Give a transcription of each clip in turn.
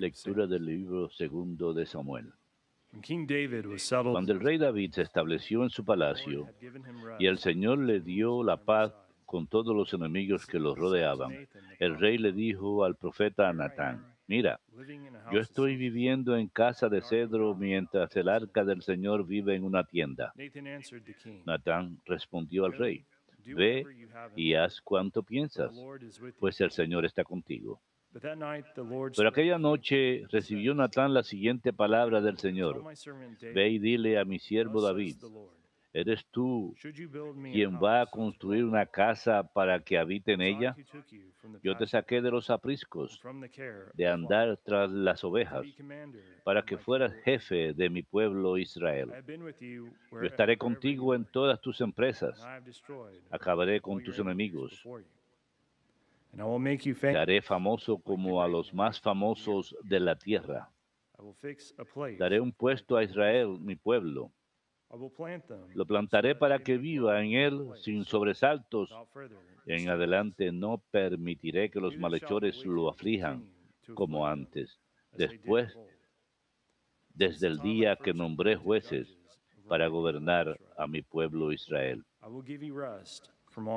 Lectura del libro segundo de Samuel. When King David was settled, Cuando el rey David se estableció en su palacio y el Señor le dio la paz con todos los enemigos que los rodeaban, el rey le dijo al profeta Natán, mira, yo estoy cedar." viviendo en casa de cedro mientras el arca del Señor vive en una tienda. Natán respondió al rey, ve y haz cuanto piensas, pues el Señor está contigo. Pero aquella noche recibió Natán la siguiente palabra del Señor. Ve y dile a mi siervo "Thus David, ¿eres tú quien va a construir una casa para que habite en ella? Yo te saqué de los apriscos, de andar tras las ovejas, para que fueras jefe de mi pueblo Israel. Yo estaré contigo en todas tus empresas. Acabaré con tus enemigos. Te haré famoso como a los más famosos de la tierra. Daré un puesto a Israel, mi pueblo. I will plant them Lo plantaré para que viva en él sin sobresaltos. En adelante no permitiré que los malhechores lo aflijan como antes, después, desde el día que nombré jueces para gobernar a mi pueblo Israel.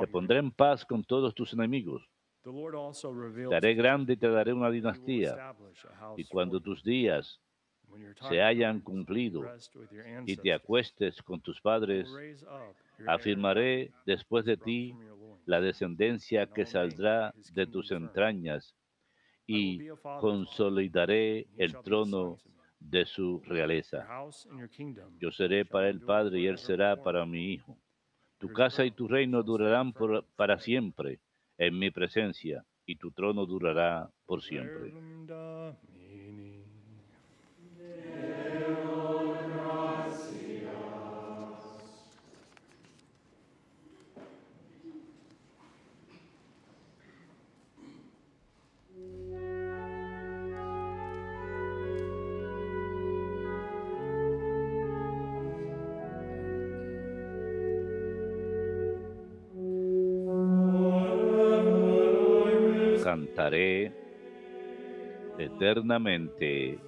Te pondré en paz con todos tus enemigos. Te haré grande y te daré una dinastía. Y cuando tus días se hayan cumplido y te acuestes con tus padres, afirmaré después de ti la descendencia que saldrá de tus entrañas y consolidaré el trono de su realeza. Yo seré para el Padre y Él será para mi Hijo. Tu casa y tu reino durarán por- para siempre en mi presencia, y tu trono durará por siempre. Cantaré eternamente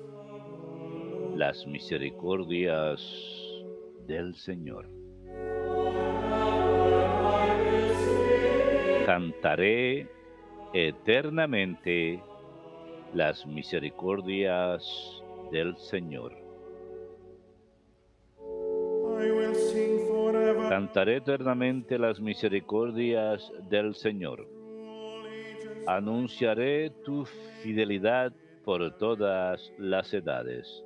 las misericordias del Señor. Cantaré eternamente las misericordias del Señor. Cantaré eternamente las misericordias del Señor. Anunciaré tu fidelidad por todas las edades.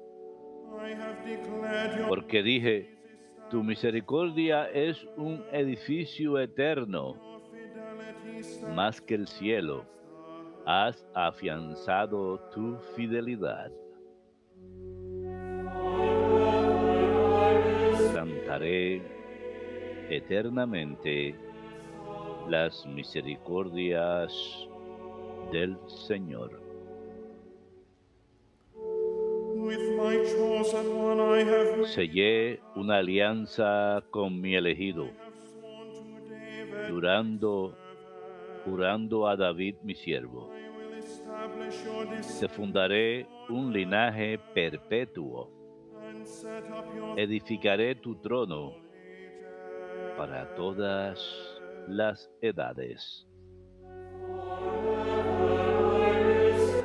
Porque dije, tu misericordia es un edificio eterno, más que el cielo. Has afianzado tu fidelidad. Cantaré eternamente las misericordias del Señor. Sellé una alianza con mi elegido, David. jurando, a David mi siervo. Te descent fundaré un linaje perpetuo, edificaré tu trono para todas las edades.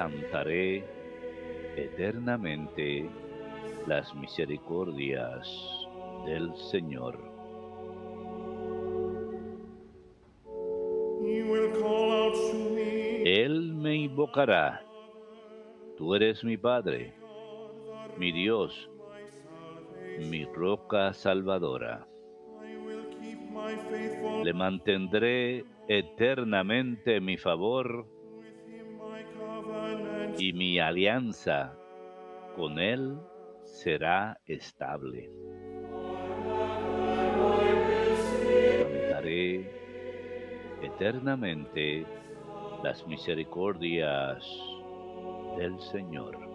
Cantaré eternamente las misericordias del Señor. Él me invocará. Tú eres mi Padre, mi Dios, mi roca salvadora. Le mantendré eternamente mi favor y mi alianza con Él será estable. Cantaré eternamente las misericordias del Señor.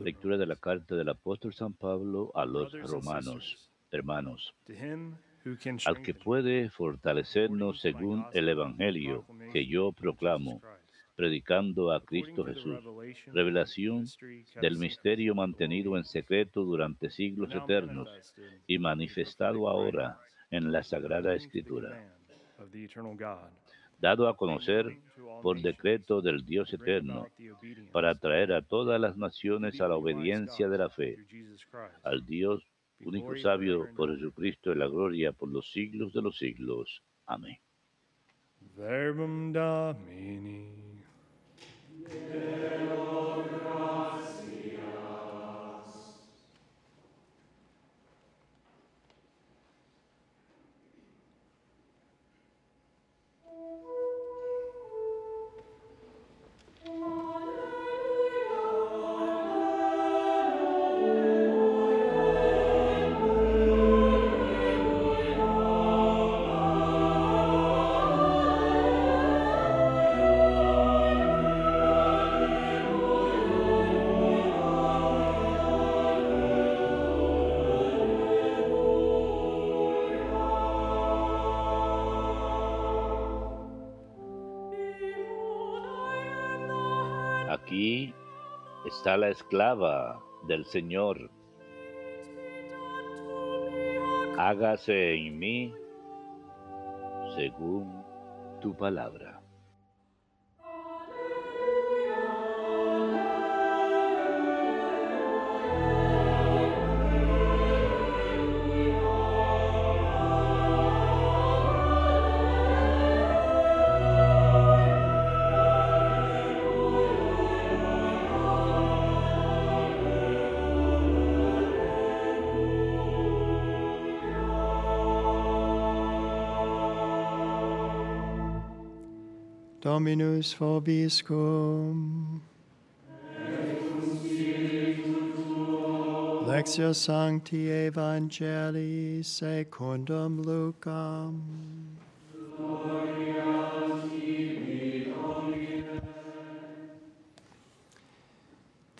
Lectura de la carta del apóstol San Pablo a los romanos. Hermanos, to him who can al que puede fortalecernos según el Evangelio que yo proclamo, predicando a Cristo Jesús, revelación del misterio mantenido en secreto durante siglos eternos y manifestado ahora en la Sagrada Escritura, dado a conocer por decreto del Dios eterno, para atraer a todas las naciones a la obediencia de la fe, al Dios único sabio por Jesucristo en la gloria por los siglos de los siglos. Amén. Verbum Domini. Aquí está la esclava del Señor. Hágase en mí según tu palabra. Dominus vobiscum. Lectio Sancti Evangelii secundum Lucam.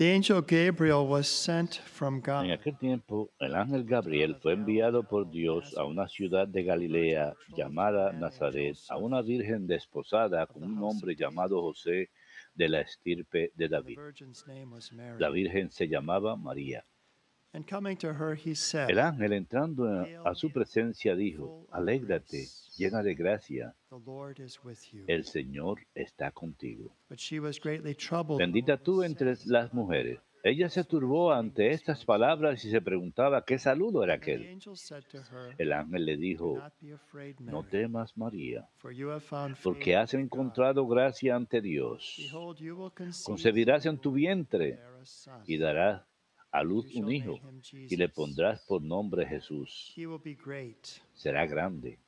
The angel Gabriel was sent from En God aquel tiempo, el ángel Gabriel fue enviado por Dios a una ciudad de Galilea llamada Nazaret, a una virgen desposada con un hombre llamado José de la estirpe de David. La virgen se llamaba María. And coming to her, he said, El ángel entrando a su presencia dijo, Alégrate, llena de gracia, el Señor está contigo. Bendita tú entre las mujeres. Ella se turbó ante estas palabras y se preguntaba qué saludo era aquel. El ángel le dijo, no temas María, porque has encontrado gracia ante Dios. Concebirás en tu vientre y darás a luz un hijo y le pondrás por nombre Jesús. Será grande.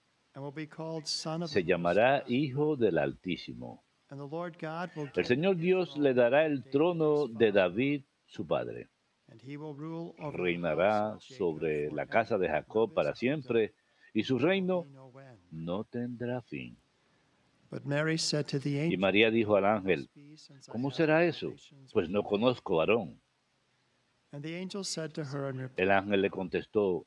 Se llamará. Hijo del Altísimo. El Señor Dios le dará el trono de David, su padre. Reinará sobre la casa de Jacob para siempre y su reino no end. no tendrá fin. Y María dijo al "How will ángel, ¿cómo será eso? Pues no man?" conozco in reply, El ángel le contestó,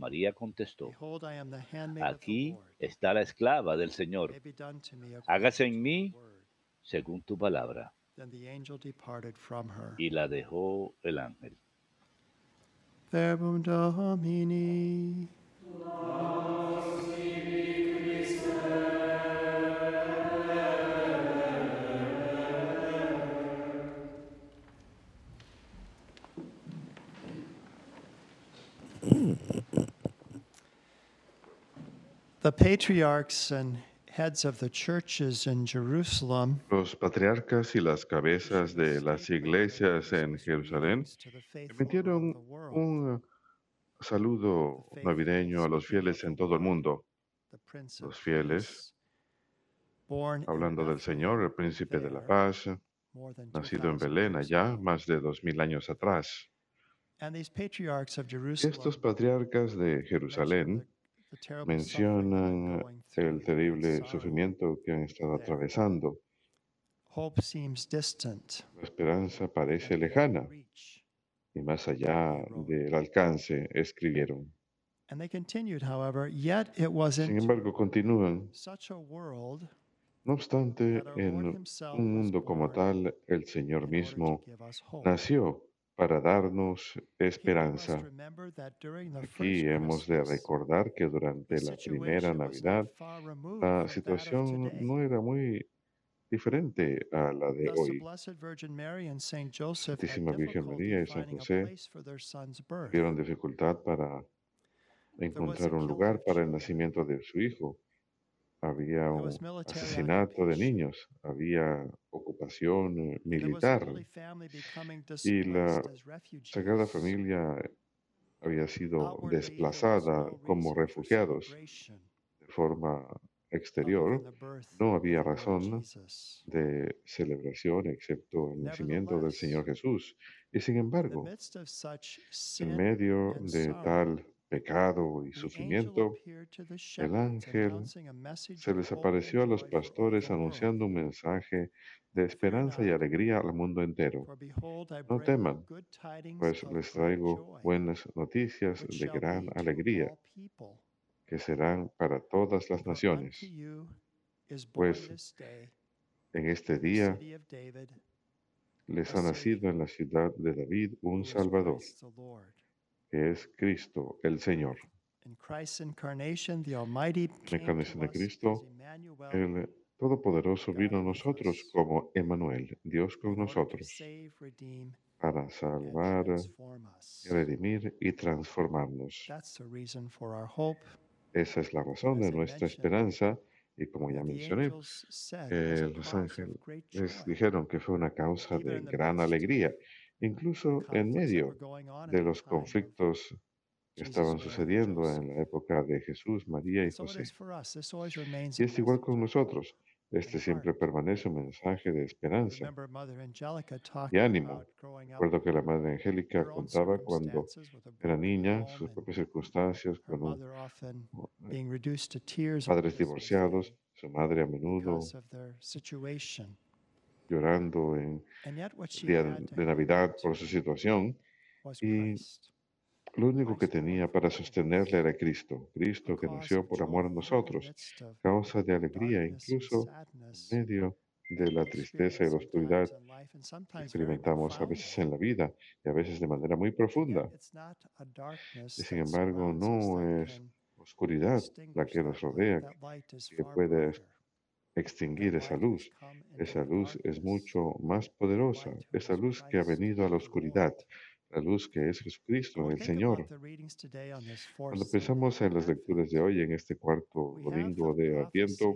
María contestó, aquí está la esclava del Señor, hágase en mí según tu palabra. Y la dejó el ángel. Los patriarcas y las cabezas de las iglesias en Jerusalén emitieron un saludo navideño a los fieles en todo el mundo, los fieles, hablando del Señor, el príncipe de la paz, nacido en Belén allá más de dos mil años atrás. Estos patriarcas de Jerusalén mencionan el terrible sufrimiento que han estado atravesando. La esperanza parece lejana y más allá del alcance, escribieron. Sin embargo, continúan. No obstante, en un mundo como tal, el Señor mismo nació para darnos esperanza. Aquí hemos de recordar que durante la primera Navidad la situación no era muy diferente a la de hoy. Santísima Virgen María y San José tuvieron dificultad para encontrar un lugar para el nacimiento de su hijo. Había un asesinato de niños, había ocupación eh, militar y la Sagrada Familia había sido desplazada como refugiados de forma exterior, no había razón de celebración excepto el nacimiento del Señor Jesús. Y sin embargo, en medio de tal pecado y sufrimiento, el ángel se les apareció a los pastores anunciando un mensaje de esperanza y alegría al mundo entero. No teman, pues les traigo buenas noticias de gran alegría que serán para todas las naciones. Pues en este día les ha nacido en la ciudad de David un Salvador que es Cristo el Señor. En la encarnación de Cristo, el Todopoderoso vino a nosotros como Emmanuel, Dios con nosotros, para salvar, redimir y transformarnos. Esa es la razón de nuestra esperanza y como ya mencioné, los ángeles les dijeron que fue una causa de gran alegría incluso en medio de los conflictos que estaban sucediendo en la época de Jesús, María y José. Y es igual con nosotros. Este siempre permanece un mensaje de esperanza y ánimo. Recuerdo que la Madre Angélica contaba cuando era niña sus propias circunstancias con padres divorciados, su madre a menudo llorando en día de Navidad por su situación y lo único que tenía para sostenerle era Cristo, Cristo que nació por amor a nosotros, causa de alegría incluso en medio de la tristeza y la oscuridad. que experimentamos a veces en la vida y a veces de manera muy profunda. Y sin embargo, no es oscuridad la que nos rodea, que puede extinguir esa luz. Esa luz es mucho más poderosa, esa luz que ha venido a la oscuridad, la luz que es Jesucristo, el Señor. Cuando pensamos en las lecturas de hoy, en este cuarto domingo de Adviento,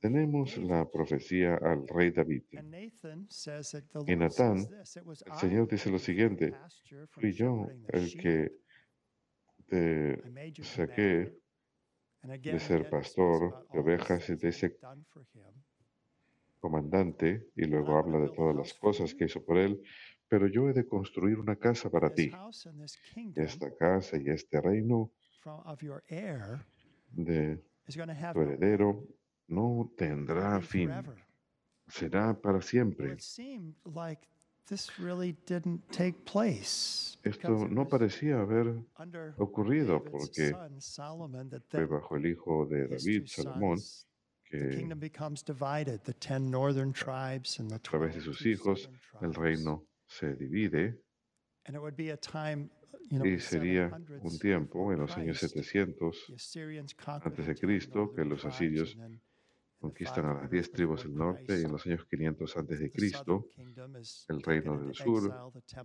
tenemos la profecía al rey David. Y Natán, el Señor dice lo siguiente, fui yo el que te saqué de ser pastor de ovejas y de ese comandante, y luego habla de todas las cosas que hizo por él, pero yo he de construir una casa para ti. Esta casa y este reino de tu heredero no tendrá fin, será para siempre. Esto no parecía haber ocurrido porque fue bajo el hijo de David, Salomón, que a través de sus hijos el reino se divide y sería un tiempo en los años 700 antes de Cristo que los asirios conquistan a las diez tribus del norte y en los años 500 antes de Cristo, el reino del sur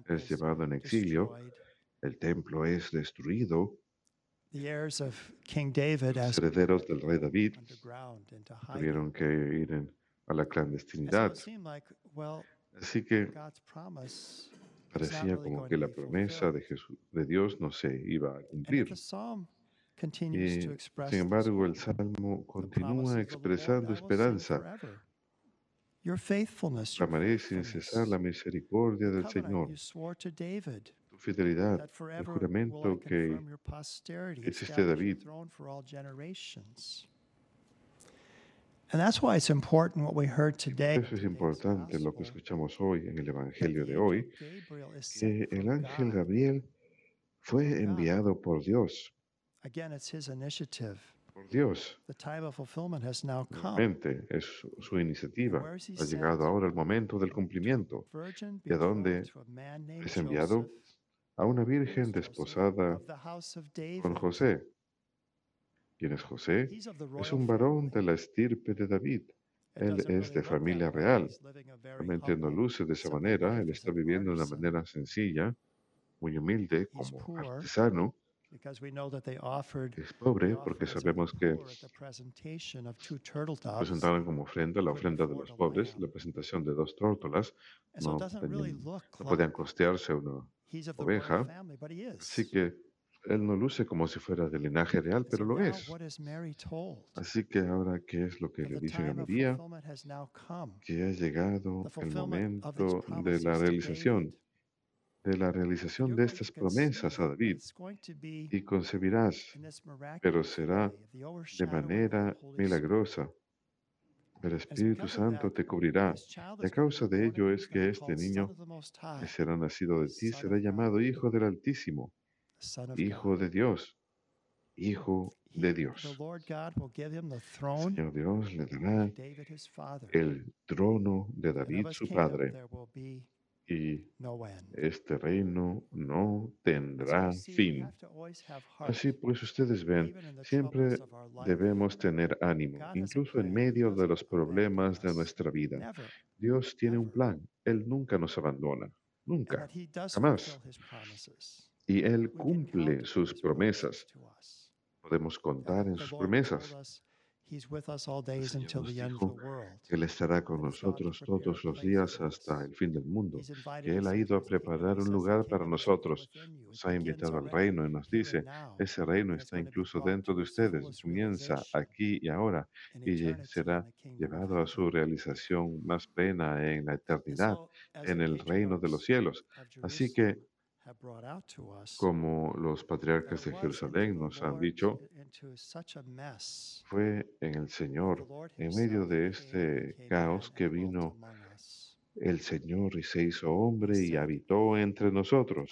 es llevado en exilio, el templo es destruido Los herederos del rey David tuvieron que ir a la clandestinidad. Así que parecía como que la promesa de, Jesús, de Dios no se iba a cumplir. Y, sin embargo, el Salmo continúa expresando esperanza. Clamaré sin cesar la misericordia del Señor. Tu fidelidad, el juramento que hiciste David. Eso es importante lo que escuchamos hoy en el Evangelio de hoy, que el ángel Gabriel fue enviado por Dios por Dios. Nuevamente es su iniciativa. Ha llegado ahora el momento del cumplimiento. ¿Y a dónde es enviado? A una virgen desposada con José. ¿Quién es José? Es un varón de la estirpe de David. Él es de familia real. Realmente no luce de esa manera. Él está viviendo de una manera sencilla, muy humilde, como artesano. Es pobre porque sabemos que presentaron como ofrenda la ofrenda de los pobres, la presentación de dos tórtolas. No, podían costearse una oveja. Así que él no luce como si fuera de linaje real, pero lo es. Así que ahora, ¿qué es lo que le dicen a María? Que ha llegado el momento de la realización de la realización de estas promesas a David y concebirás, pero será de manera milagrosa. El Espíritu Santo te cubrirá. Y a causa de ello es que este niño que será nacido de ti será llamado Hijo del Altísimo, Hijo de Dios, Hijo de Dios. Señor Dios le dará el trono de David, su padre y este reino no tendrá fin. Así pues, ustedes ven, siempre debemos tener ánimo, incluso en medio de los problemas de nuestra vida. Dios tiene un plan, Él nunca nos abandona, nunca, jamás. Y Él cumple sus promesas. Podemos contar en sus promesas. Él estará con nosotros todos los días hasta el fin del mundo. Que Él ha ido a preparar un lugar para nosotros. Nos ha invitado al reino y nos dice, ese reino está incluso dentro de ustedes. Comienza aquí y ahora y será llevado a su realización más plena en la eternidad, en el reino de los cielos. Así que como los patriarcas de Jerusalén nos han dicho, fue en el Señor, en medio de este caos, que vino el Señor y se hizo hombre y habitó entre nosotros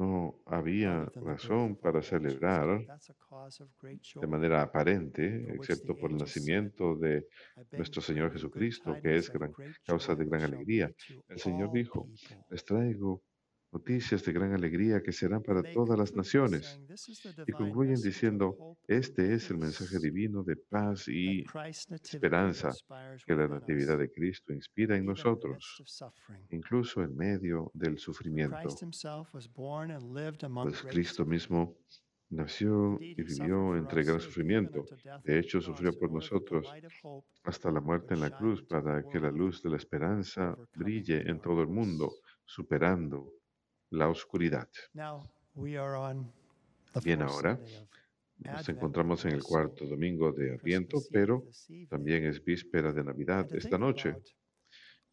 no había razón para celebrar de manera aparente, excepto por el nacimiento de nuestro Señor Jesucristo, que es gran, causa de gran alegría. El Señor dijo, les traigo noticias de gran alegría que serán para todas las naciones. Y concluyen diciendo, este es el mensaje divino de paz y esperanza que la Natividad de Cristo inspira en nosotros, incluso en medio del sufrimiento. Pues Cristo mismo nació y vivió entre gran sufrimiento. De hecho, sufrió por nosotros hasta la muerte en la cruz para que la luz de la esperanza brille en todo el mundo, superando la oscuridad. Bien, ahora nos encontramos en el cuarto domingo de Adviento, pero también es víspera de Navidad esta noche.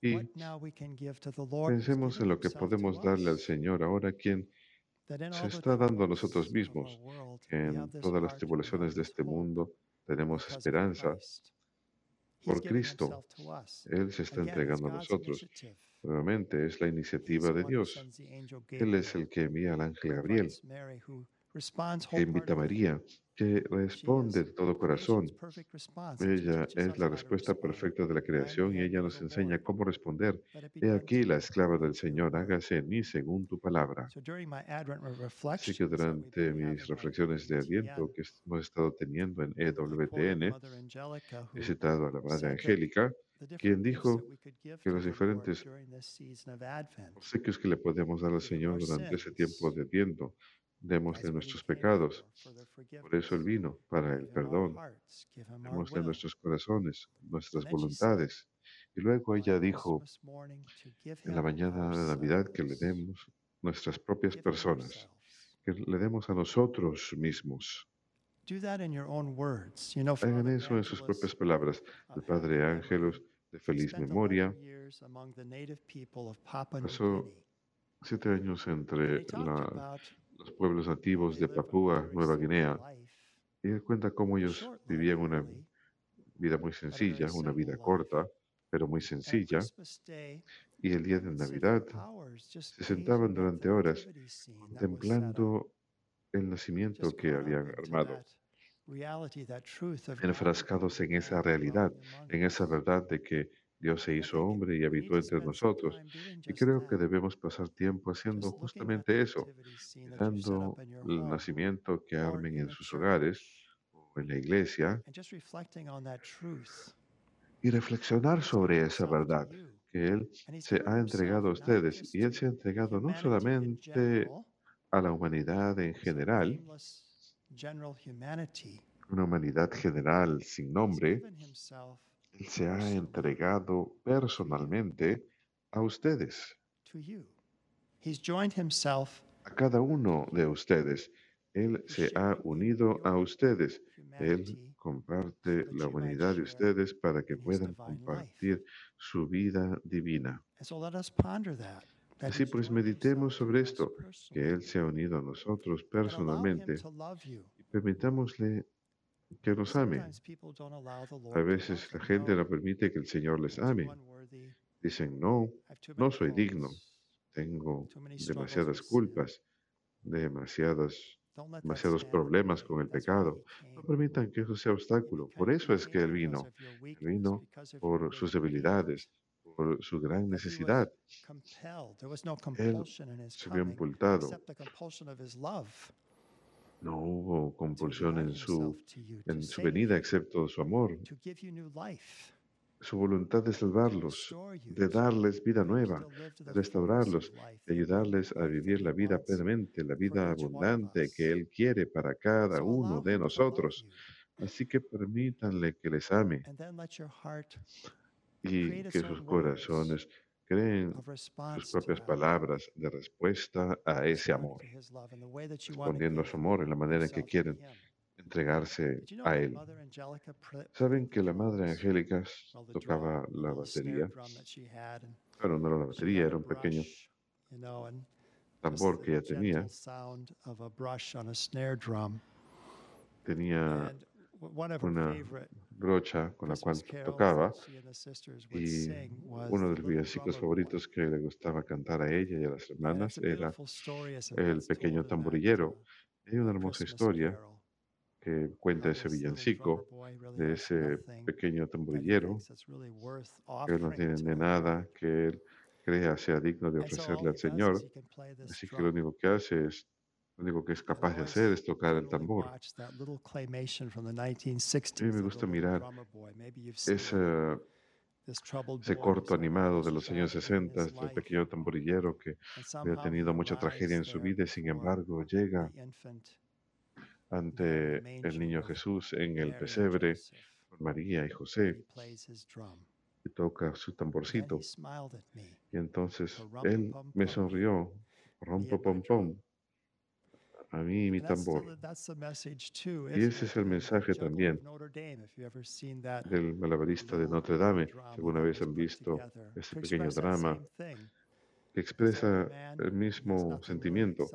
Y pensemos en lo que podemos darle al Señor ahora, quien se está dando a nosotros mismos, en todas las tribulaciones de este mundo tenemos esperanza. Por Cristo, Él se está entregando a nosotros. Nuevamente es la iniciativa de Dios. Él es el que envía al ángel Gabriel, que invita a María que responde de todo corazón. Ella es la respuesta perfecta de la creación y ella nos enseña cómo responder. He aquí la esclava del Señor, hágase en mí según tu palabra. Así que durante mis reflexiones de Adviento que hemos estado teniendo en EWTN, he citado a la Madre Angélica, quien dijo que los diferentes obsequios que le podemos dar al Señor durante ese tiempo de Adviento Démosle nuestros pecados. Por eso Él vino, para el perdón. Démosle nuestros corazones, nuestras voluntades. Y luego ella dijo en la mañana de Navidad que le demos nuestras propias personas, que le demos a nosotros mismos. Hagan eso en sus propias palabras. El Padre Ángelos, de feliz memoria, pasó siete años entre la los pueblos nativos de Papúa Nueva Guinea. Y él cuenta cómo ellos vivían una vida muy sencilla, una vida corta, pero muy sencilla. Y el día de Navidad se sentaban durante horas contemplando el nacimiento que habían armado, enfrascados en esa realidad, en esa verdad de que Dios se hizo hombre y habitó entre nosotros. Y creo que debemos pasar tiempo haciendo justamente eso, dando el nacimiento que armen en sus hogares o en la iglesia y reflexionar sobre esa verdad que Él se ha entregado a ustedes. Y Él se ha entregado no solamente a la humanidad en general, una humanidad general sin nombre, se ha entregado personalmente a ustedes, a cada uno de ustedes. Él se ha unido a ustedes. Él comparte la humanidad de ustedes para que puedan compartir su vida divina. Así pues, meditemos sobre esto, que Él se ha unido a nosotros personalmente y permitámosle que nos ame. A veces la gente no permite que el Señor les ame. Dicen, no, no soy digno, tengo demasiadas culpas, demasiados, demasiados problemas con el pecado. No permitan que eso sea obstáculo. Por eso es que Él vino. vino por sus debilidades, por su gran necesidad. Él se vio impultado no hubo compulsión en su, en su venida excepto su amor, su voluntad de salvarlos, de darles vida nueva, de restaurarlos, de ayudarles a vivir la vida plenamente, la vida abundante que Él quiere para cada uno de nosotros. Así que permítanle que les ame y que sus corazones creen sus propias palabras de respuesta a ese amor, respondiendo a su amor en la manera en que quieren entregarse a Él. ¿Saben que la Madre Angélica tocaba la batería? Bueno, no era la batería, era un pequeño tambor que ella tenía. Tenía una brocha con la cual tocaba y uno de los villancicos favoritos que le gustaba cantar a ella y a las hermanas era El pequeño tamborillero. Hay una hermosa historia que cuenta ese villancico de ese pequeño tamborillero que no tiene de nada que él crea sea digno de ofrecerle al Señor. Así que lo único que hace es lo único que es capaz de hacer es tocar el tambor. A mí me gusta mirar ese, ese corto animado de los años 60 del pequeño tamborillero que había tenido mucha tragedia en su vida y sin embargo llega ante el niño Jesús en el pesebre con María y José y toca su tamborcito. Y entonces él me sonrió, rompo pom pom a mí mi tambor. Y ese es el mensaje también del malabarista de Notre Dame. Si alguna vez han visto ese pequeño drama que expresa el mismo sentimiento.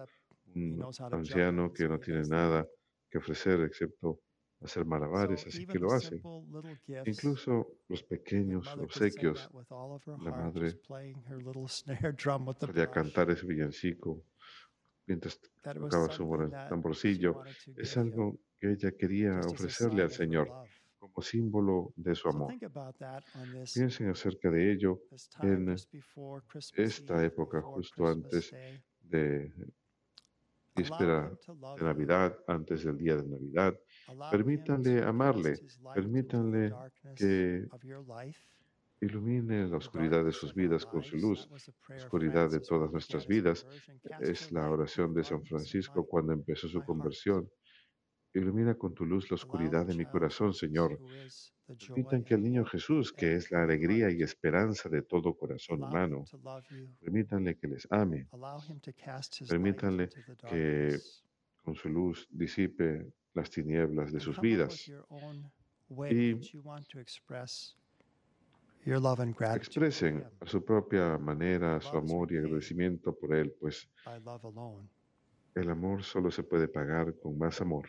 Un anciano que no tiene nada que ofrecer excepto hacer malabares, así que lo hace. Incluso los pequeños obsequios, la madre podía cantar ese villancico mientras tocaba su tamborcillo, es algo que ella quería ofrecerle al Señor como símbolo de su amor. Piensen acerca de ello en esta época, justo antes de víspera de Navidad, antes del día de Navidad. Permítanle amarle, permítanle que ilumine la oscuridad de sus vidas con su luz, la oscuridad de todas nuestras vidas. Es la oración de San Francisco cuando empezó su conversión. Ilumina con tu luz la oscuridad de mi corazón, Señor. Permitan que el niño Jesús, que es la alegría y esperanza de todo corazón humano, permítanle que les ame. Permítanle que con su luz disipe las tinieblas de sus vidas. Y expresen a su propia manera su amor y agradecimiento por Él, pues el amor solo se puede pagar con más amor.